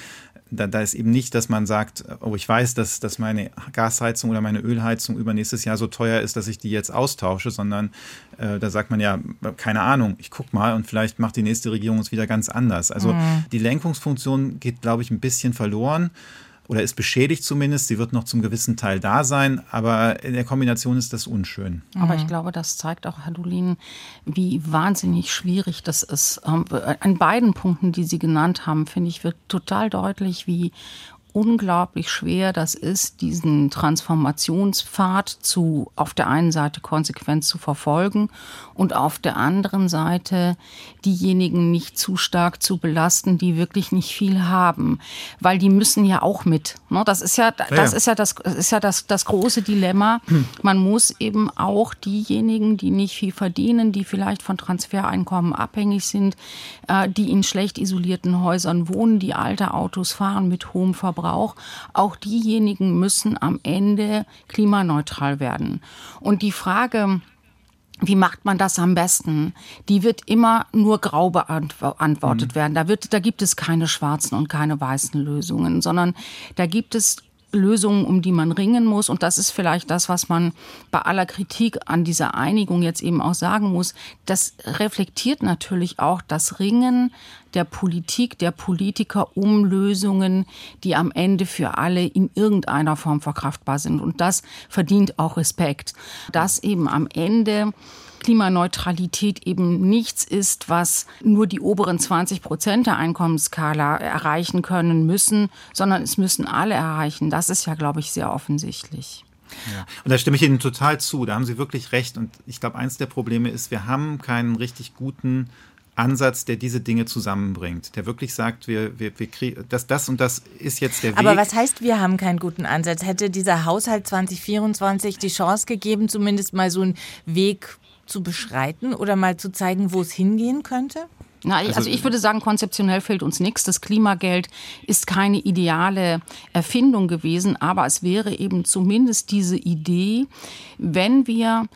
da, da ist eben nicht, dass man sagt, oh, ich weiß, dass, dass meine Gasheizung oder meine Ölheizung übernächstes Jahr so teuer ist, dass ich die jetzt austausche, sondern äh, da sagt man ja, keine Ahnung, ich guck mal und vielleicht macht die nächste Regierung es wieder ganz anders. Also mhm. die Lenkungsfunktion geht, glaube ich, ein bisschen verloren oder ist beschädigt zumindest. Sie wird noch zum gewissen Teil da sein, aber in der Kombination ist das unschön. Aber ich mhm. glaube, das zeigt auch, Herr Dulin, wie wahnsinnig schwierig das ist. Ähm, an beiden Punkten, die Sie genannt haben, finde ich, wird total deutlich, wie unglaublich schwer das ist, diesen Transformationspfad zu, auf der einen Seite konsequent zu verfolgen und auf der anderen Seite diejenigen nicht zu stark zu belasten, die wirklich nicht viel haben, weil die müssen ja auch mit. Ne? Das ist ja, das ist ja das, ist ja das, das große Dilemma. Man muss eben auch diejenigen, die nicht viel verdienen, die vielleicht von Transfereinkommen abhängig sind, äh, die in schlecht isolierten Häusern wohnen, die alte Autos fahren mit hohem Verbrauch, Verbrauch, auch diejenigen müssen am Ende klimaneutral werden. Und die Frage, wie macht man das am besten? Die wird immer nur grau beantwortet mhm. werden. Da wird, da gibt es keine schwarzen und keine weißen Lösungen, sondern da gibt es Lösungen, um die man ringen muss. Und das ist vielleicht das, was man bei aller Kritik an dieser Einigung jetzt eben auch sagen muss. Das reflektiert natürlich auch das Ringen der Politik, der Politiker um Lösungen, die am Ende für alle in irgendeiner Form verkraftbar sind. Und das verdient auch Respekt. Dass eben am Ende Klimaneutralität eben nichts ist, was nur die oberen 20 Prozent der Einkommensskala erreichen können müssen, sondern es müssen alle erreichen. Das ist ja, glaube ich, sehr offensichtlich. Ja. Und da stimme ich Ihnen total zu. Da haben Sie wirklich recht. Und ich glaube, eins der Probleme ist, wir haben keinen richtig guten Ansatz, der diese Dinge zusammenbringt, der wirklich sagt, wir, wir, wir kriegen, das, das und das ist jetzt der Weg. Aber was heißt, wir haben keinen guten Ansatz? Hätte dieser Haushalt 2024 die Chance gegeben, zumindest mal so einen Weg zu beschreiten oder mal zu zeigen, wo es hingehen könnte? Na, also, also ich würde sagen, konzeptionell fehlt uns nichts. Das Klimageld ist keine ideale Erfindung gewesen, aber es wäre eben zumindest diese Idee, wenn wir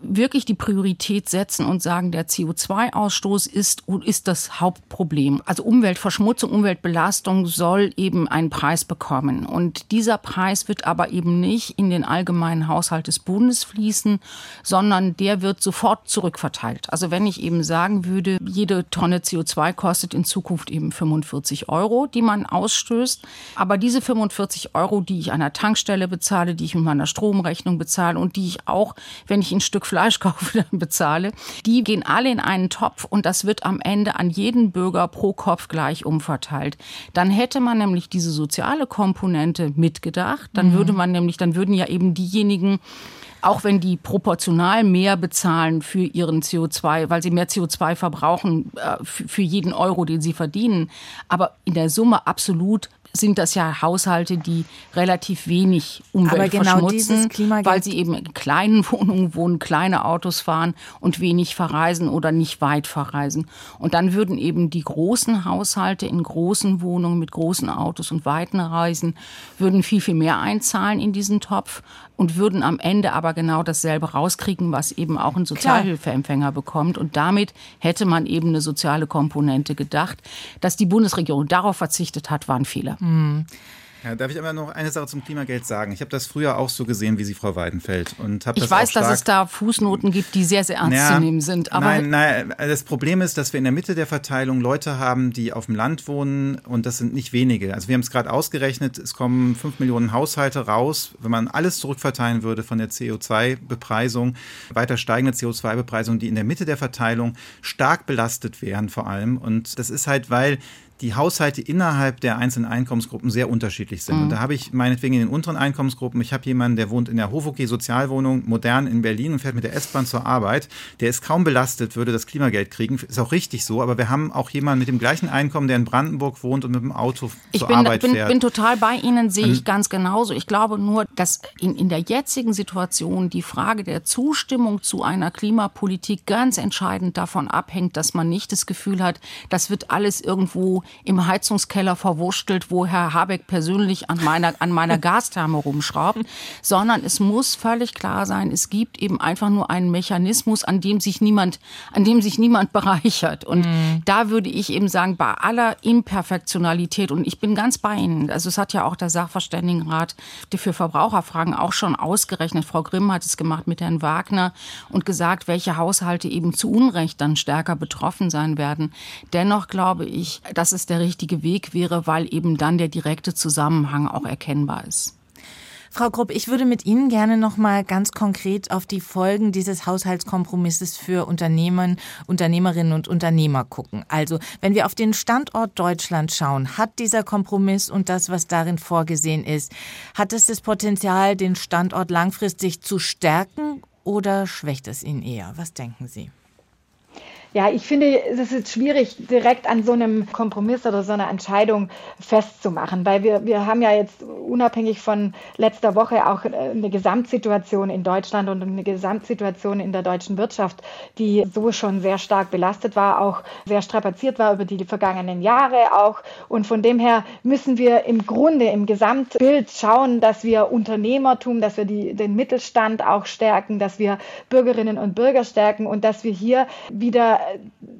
wirklich die Priorität setzen und sagen, der CO2-Ausstoß ist, ist das Hauptproblem. Also Umweltverschmutzung, Umweltbelastung soll eben einen Preis bekommen. Und dieser Preis wird aber eben nicht in den allgemeinen Haushalt des Bundes fließen, sondern der wird sofort zurückverteilt. Also wenn ich eben sagen würde, jede Tonne CO2 kostet in Zukunft eben 45 Euro, die man ausstößt. Aber diese 45 Euro, die ich an der Tankstelle bezahle, die ich mit meiner Stromrechnung bezahle und die ich auch, wenn ich in Stück Fleisch kaufe, dann bezahle, die gehen alle in einen Topf und das wird am Ende an jeden Bürger pro Kopf gleich umverteilt. Dann hätte man nämlich diese soziale Komponente mitgedacht. Dann mhm. würde man nämlich, dann würden ja eben diejenigen, auch wenn die proportional mehr bezahlen für ihren CO2, weil sie mehr CO2 verbrauchen äh, für jeden Euro, den sie verdienen, aber in der Summe absolut sind das ja Haushalte, die relativ wenig Umwelt genau verschmutzen, weil sie eben in kleinen Wohnungen wohnen, kleine Autos fahren und wenig verreisen oder nicht weit verreisen. Und dann würden eben die großen Haushalte in großen Wohnungen mit großen Autos und weiten Reisen würden viel, viel mehr einzahlen in diesen Topf und würden am Ende aber genau dasselbe rauskriegen, was eben auch ein Sozialhilfeempfänger bekommt. Und damit hätte man eben eine soziale Komponente gedacht. Dass die Bundesregierung darauf verzichtet hat, war ein Fehler. Mhm. Ja, darf ich aber noch eine Sache zum Klimageld sagen? Ich habe das früher auch so gesehen wie Sie, Frau Weidenfeld. Und ich weiß, dass es da Fußnoten gibt, die sehr, sehr ernst ja, zu nehmen sind. Aber nein, nein, das Problem ist, dass wir in der Mitte der Verteilung Leute haben, die auf dem Land wohnen und das sind nicht wenige. Also wir haben es gerade ausgerechnet, es kommen fünf Millionen Haushalte raus. Wenn man alles zurückverteilen würde von der CO2-Bepreisung, weiter steigende CO2-Bepreisung, die in der Mitte der Verteilung stark belastet wären vor allem. Und das ist halt, weil die Haushalte innerhalb der einzelnen Einkommensgruppen sehr unterschiedlich sind. Mhm. Und da habe ich meinetwegen in den unteren Einkommensgruppen, ich habe jemanden, der wohnt in der Hofoki Sozialwohnung, modern in Berlin und fährt mit der S-Bahn zur Arbeit. Der ist kaum belastet, würde das Klimageld kriegen. Ist auch richtig so. Aber wir haben auch jemanden mit dem gleichen Einkommen, der in Brandenburg wohnt und mit dem Auto ich zur bin, Arbeit bin, fährt. Ich bin total bei Ihnen, sehe ich ganz genauso. Ich glaube nur, dass in, in der jetzigen Situation die Frage der Zustimmung zu einer Klimapolitik ganz entscheidend davon abhängt, dass man nicht das Gefühl hat, das wird alles irgendwo im Heizungskeller Keller verwurstelt, wo Herr Habeck persönlich an meiner, an meiner Gastherme rumschraubt, sondern es muss völlig klar sein, es gibt eben einfach nur einen Mechanismus, an dem sich niemand, an dem sich niemand bereichert. Und mhm. da würde ich eben sagen, bei aller Imperfektionalität, und ich bin ganz bei Ihnen, also es hat ja auch der Sachverständigenrat für Verbraucherfragen auch schon ausgerechnet. Frau Grimm hat es gemacht mit Herrn Wagner und gesagt, welche Haushalte eben zu Unrecht dann stärker betroffen sein werden. Dennoch glaube ich, das der richtige Weg wäre, weil eben dann der direkte Zusammenhang auch erkennbar ist. Frau Grupp, ich würde mit Ihnen gerne noch mal ganz konkret auf die Folgen dieses Haushaltskompromisses für Unternehmen, Unternehmerinnen und Unternehmer gucken. Also, wenn wir auf den Standort Deutschland schauen, hat dieser Kompromiss und das, was darin vorgesehen ist, hat es das Potenzial, den Standort langfristig zu stärken oder schwächt es ihn eher? Was denken Sie? Ja, ich finde, es ist schwierig, direkt an so einem Kompromiss oder so einer Entscheidung festzumachen, weil wir, wir haben ja jetzt unabhängig von letzter Woche auch äh, eine Gesamtsituation in Deutschland und eine Gesamtsituation in der deutschen Wirtschaft, die so schon sehr stark belastet war, auch sehr strapaziert war über die vergangenen Jahre auch. Und von dem her müssen wir im Grunde im Gesamtbild schauen, dass wir Unternehmertum, dass wir die, den Mittelstand auch stärken, dass wir Bürgerinnen und Bürger stärken und dass wir hier wieder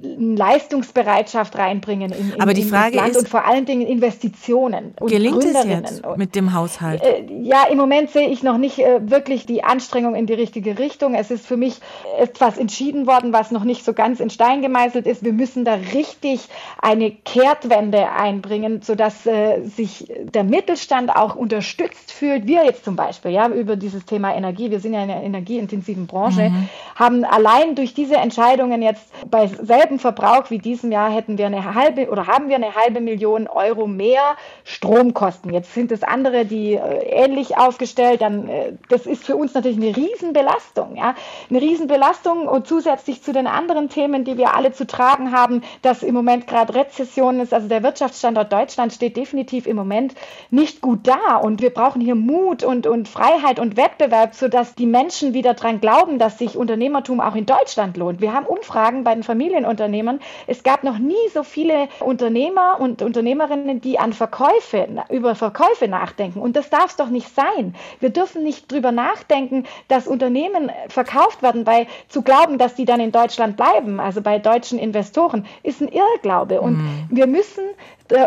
Leistungsbereitschaft reinbringen in, in, Aber die Frage Land ist, und vor allen Dingen Investitionen und gelingt es jetzt mit dem Haushalt? Äh, ja, im Moment sehe ich noch nicht äh, wirklich die Anstrengung in die richtige Richtung. Es ist für mich etwas entschieden worden, was noch nicht so ganz in Stein gemeißelt ist. Wir müssen da richtig eine Kehrtwende einbringen, sodass äh, sich der Mittelstand auch unterstützt fühlt. Wir jetzt zum Beispiel, ja, über dieses Thema Energie, wir sind ja in einer energieintensiven Branche, mhm. haben allein durch diese Entscheidungen jetzt bei selben Verbrauch wie diesem Jahr hätten wir eine halbe oder haben wir eine halbe Million Euro mehr Stromkosten. Jetzt sind es andere, die äh, ähnlich aufgestellt. Dann, äh, das ist für uns natürlich eine Riesenbelastung, ja, eine Riesenbelastung und zusätzlich zu den anderen Themen, die wir alle zu tragen haben, dass im Moment gerade Rezession ist. Also der Wirtschaftsstandort Deutschland steht definitiv im Moment nicht gut da und wir brauchen hier Mut und und Freiheit und Wettbewerb, sodass die Menschen wieder dran glauben, dass sich Unternehmertum auch in Deutschland lohnt. Wir haben Umfragen bei den Familienunternehmen. Es gab noch nie so viele Unternehmer und Unternehmerinnen, die an Verkäufe, über Verkäufe nachdenken. Und das darf es doch nicht sein. Wir dürfen nicht drüber nachdenken, dass Unternehmen verkauft werden, weil zu glauben, dass die dann in Deutschland bleiben, also bei deutschen Investoren, ist ein Irrglaube. Und mhm. wir müssen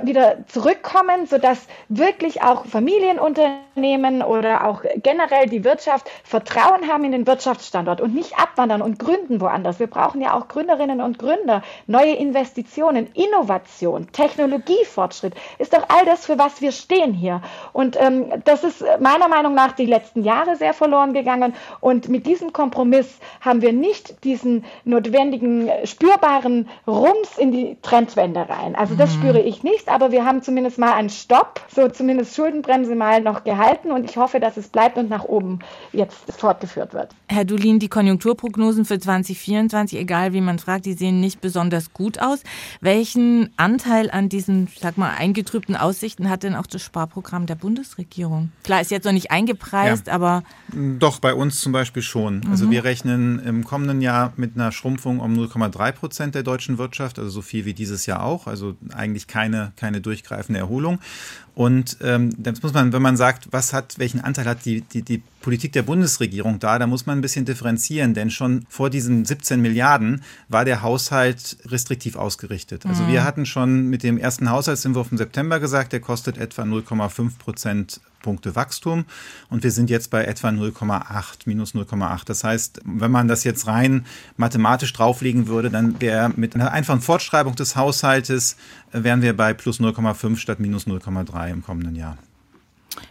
wieder zurückkommen, sodass wirklich auch Familienunternehmen oder auch generell die Wirtschaft Vertrauen haben in den Wirtschaftsstandort und nicht abwandern und gründen woanders. Wir brauchen ja auch Gründerinnen und Gründer, neue Investitionen, Innovation, Technologiefortschritt, ist doch all das, für was wir stehen hier. Und ähm, das ist meiner Meinung nach die letzten Jahre sehr verloren gegangen. Und mit diesem Kompromiss haben wir nicht diesen notwendigen, spürbaren Rums in die Trendwende rein. Also das mhm. spüre ich nicht erreicht, aber wir haben zumindest mal einen Stopp, so zumindest Schuldenbremse mal noch gehalten und ich hoffe, dass es bleibt und nach oben jetzt fortgeführt wird. Herr Dulin, die Konjunkturprognosen für 2024, egal wie man fragt, die sehen nicht besonders gut aus. Welchen Anteil an diesen, sag mal, eingetrübten Aussichten hat denn auch das Sparprogramm der Bundesregierung? Klar, ist jetzt noch nicht eingepreist, ja. aber. Doch, bei uns zum Beispiel schon. Also mhm. Also wir rechnen im kommenden Jahr mit einer Schrumpfung um 0,3 Prozent der deutschen Wirtschaft, also so viel wie dieses Jahr auch. Also eigentlich keine, keine durchgreifende Erholung. Und ähm, das muss man, wenn man sagt, was hat, welchen Anteil hat die, die, die Politik der Bundesregierung da, da muss man ein bisschen differenzieren, denn schon vor diesen 17 Milliarden war der Haushalt restriktiv ausgerichtet. Also mhm. wir hatten schon mit dem ersten Haushaltsentwurf im September gesagt, der kostet etwa 0,5 Prozent Punkte Wachstum und wir sind jetzt bei etwa 0,8, minus 0,8. Das heißt, wenn man das jetzt rein mathematisch drauflegen würde, dann wäre mit einer einfachen Fortschreibung des Haushaltes, äh, wären wir bei plus 0,5 statt minus 0,3 im kommenden Jahr.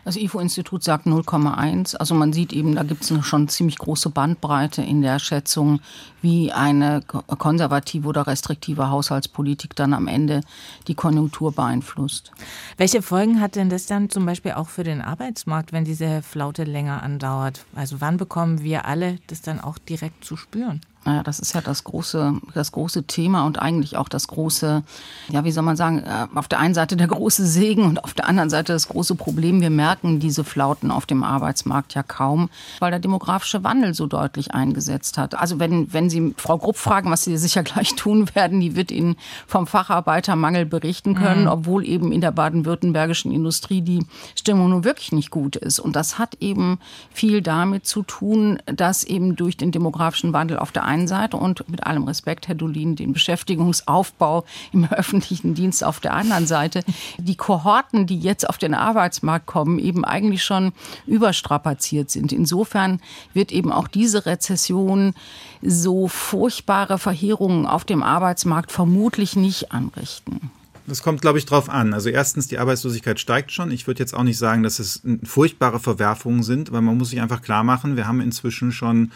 Das IFO-Institut sagt 0,1. Also man sieht eben, da gibt es schon ziemlich große Bandbreite in der Schätzung, wie eine konservative oder restriktive Haushaltspolitik dann am Ende die Konjunktur beeinflusst. Welche Folgen hat denn das dann zum Beispiel auch für den Arbeitsmarkt, wenn diese Flaute länger andauert? Also wann bekommen wir alle das dann auch direkt zu spüren? Naja, das ist ja das große, das große Thema und eigentlich auch das große, ja, wie soll man sagen, äh, auf der einen Seite der große Segen und auf der anderen Seite das große Problem. Wir merken diese Flauten auf dem Arbeitsmarkt ja kaum, weil der demografische Wandel so deutlich eingesetzt hat. Also wenn, wenn Sie Frau Grupp fragen, was Sie sicher gleich tun werden, die wird Ihnen vom Facharbeitermangel berichten können, mhm. obwohl eben in der baden-württembergischen Industrie die Stimmung nun wirklich nicht gut ist. Und das hat eben viel damit zu tun, dass eben durch den demografischen Wandel auf der einen einen Seite und mit allem Respekt, Herr Dolin, den Beschäftigungsaufbau im öffentlichen Dienst auf der anderen Seite, die Kohorten, die jetzt auf den Arbeitsmarkt kommen, eben eigentlich schon überstrapaziert sind. Insofern wird eben auch diese Rezession so furchtbare Verheerungen auf dem Arbeitsmarkt vermutlich nicht anrichten. Das kommt, glaube ich, drauf an. Also erstens, die Arbeitslosigkeit steigt schon. Ich würde jetzt auch nicht sagen, dass es furchtbare Verwerfungen sind, weil man muss sich einfach klar machen, wir haben inzwischen schon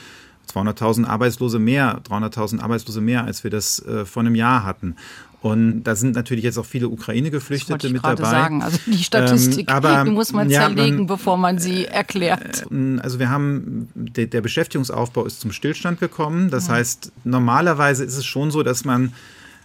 200.000 Arbeitslose mehr, 300.000 Arbeitslose mehr, als wir das äh, vor einem Jahr hatten. Und da sind natürlich jetzt auch viele Ukraine-Geflüchtete mit dabei. Sagen. Also die Statistik ähm, aber, muss man ja, zerlegen, man, bevor man sie erklärt. Äh, also wir haben, der, der, Beschäftigungsaufbau ist zum Stillstand gekommen. Das ja. heißt, normalerweise ist es schon so, dass man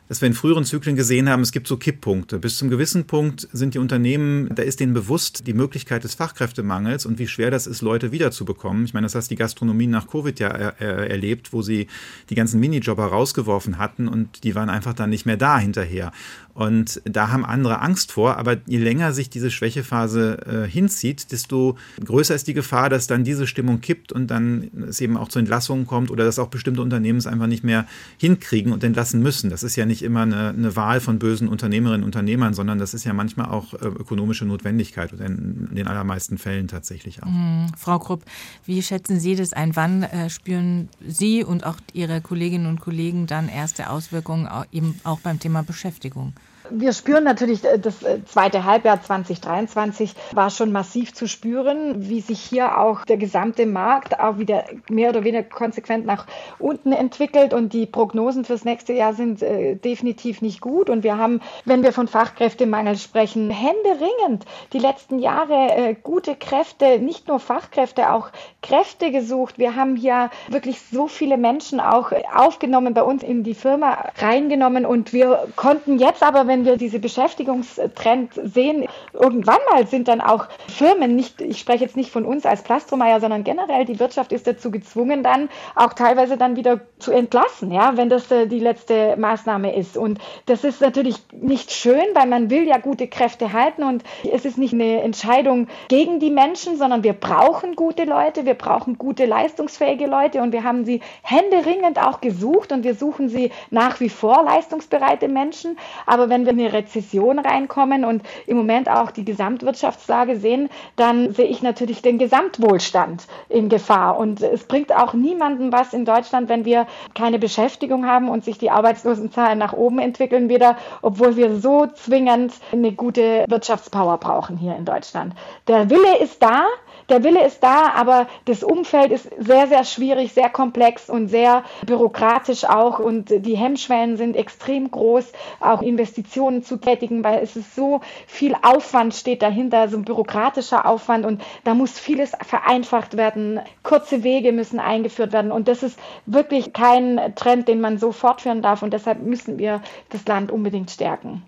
dass wir in früheren Zyklen gesehen haben, es gibt so Kipppunkte. Bis zum gewissen Punkt sind die Unternehmen, da ist denen bewusst die Möglichkeit des Fachkräftemangels und wie schwer das ist, Leute wiederzubekommen. Ich meine, das hat die Gastronomie nach Covid ja er, er, erlebt, wo sie die ganzen Minijobber rausgeworfen hatten und die waren einfach dann nicht mehr da hinterher. Und da haben andere Angst vor, aber je länger sich diese Schwächephase äh, hinzieht, desto größer ist die Gefahr, dass dann diese Stimmung kippt und dann es eben auch zu Entlassungen kommt oder dass auch bestimmte Unternehmen es einfach nicht mehr hinkriegen und entlassen müssen. Das ist ja nicht immer eine, eine Wahl von bösen Unternehmerinnen und Unternehmern, sondern das ist ja manchmal auch äh, ökonomische Notwendigkeit und in, in, den allermeisten Fällen tatsächlich auch. Mhm. Frau Krupp, wie schätzen Sie das ein? Wann äh, spüren Sie und auch Ihre Kolleginnen und Kollegen dann erste Auswirkungen eben auch beim Thema Beschäftigung? Wir spüren natürlich, äh, das äh, zweite Halbjahr 2023 war schon massiv zu spüren, wie sich hier auch der gesamte Markt auch wieder mehr oder weniger konsequent nach unten entwickelt. Und die Prognosen fürs nächste Jahr sind äh, definitiv nicht gut. Und wir haben, wenn wir von Fachkräftemangel sprechen, händeringend die letzten Jahre äh, gute Kräfte, nicht nur Fachkräfte, auch Kräfte gesucht. Wir haben hier wirklich so viele Menschen auch aufgenommen bei uns in die Firma reingenommen. Und wir konnten jetzt aber, wenn wir diese Beschäftigungstrend sehen, irgendwann mal sind dann auch Firmen, nicht, ich spreche jetzt nicht von uns als Plastromeier, sondern generell die Wirtschaft ist dazu gezwungen, dann auch teilweise dann wieder zu entlassen, ja, wenn das äh, die letzte Maßnahme ist. Und das ist natürlich nicht schön, weil man will ja gute Kräfte halten und es ist nicht eine Entscheidung gegen die Menschen, sondern wir brauchen gute Leute, wir brauchen gute leistungsfähige Leute und wir haben sie händeringend auch gesucht und wir suchen sie nach wie vor leistungsbereite Menschen. Aber wenn wenn wir in eine Rezession reinkommen und im Moment auch die Gesamtwirtschaftslage sehen, dann sehe ich natürlich den Gesamtwohlstand in Gefahr. Und es bringt auch niemandem was in Deutschland, wenn wir keine Beschäftigung haben und sich die Arbeitslosenzahlen nach oben entwickeln wieder, obwohl wir so zwingend eine gute Wirtschaftspower brauchen hier in Deutschland. Der Wille ist da, der Wille ist da, aber das Umfeld ist sehr, sehr schwierig, sehr komplex und sehr bürokratisch auch und die Hemmschwellen sind extrem groß, auch Investitionen zu tätigen, weil es ist so viel Aufwand steht dahinter, so ein bürokratischer Aufwand und da muss vieles vereinfacht werden. Kurze Wege müssen eingeführt werden und das ist wirklich kein Trend, den man so fortführen darf und deshalb müssen wir das Land unbedingt stärken.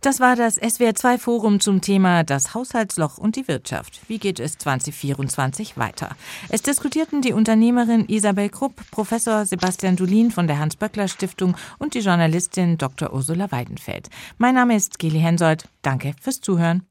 Das war das SWR2 Forum zum Thema das Haushaltsloch und die Wirtschaft. Wie geht es 2024 weiter? Es diskutierten die Unternehmerin Isabel Krupp, Professor Sebastian Dulin von der Hans-Böckler Stiftung und die Journalistin Dr. Ursula Weidenfeld. Mein Name ist Geli Hensoldt. Danke fürs Zuhören.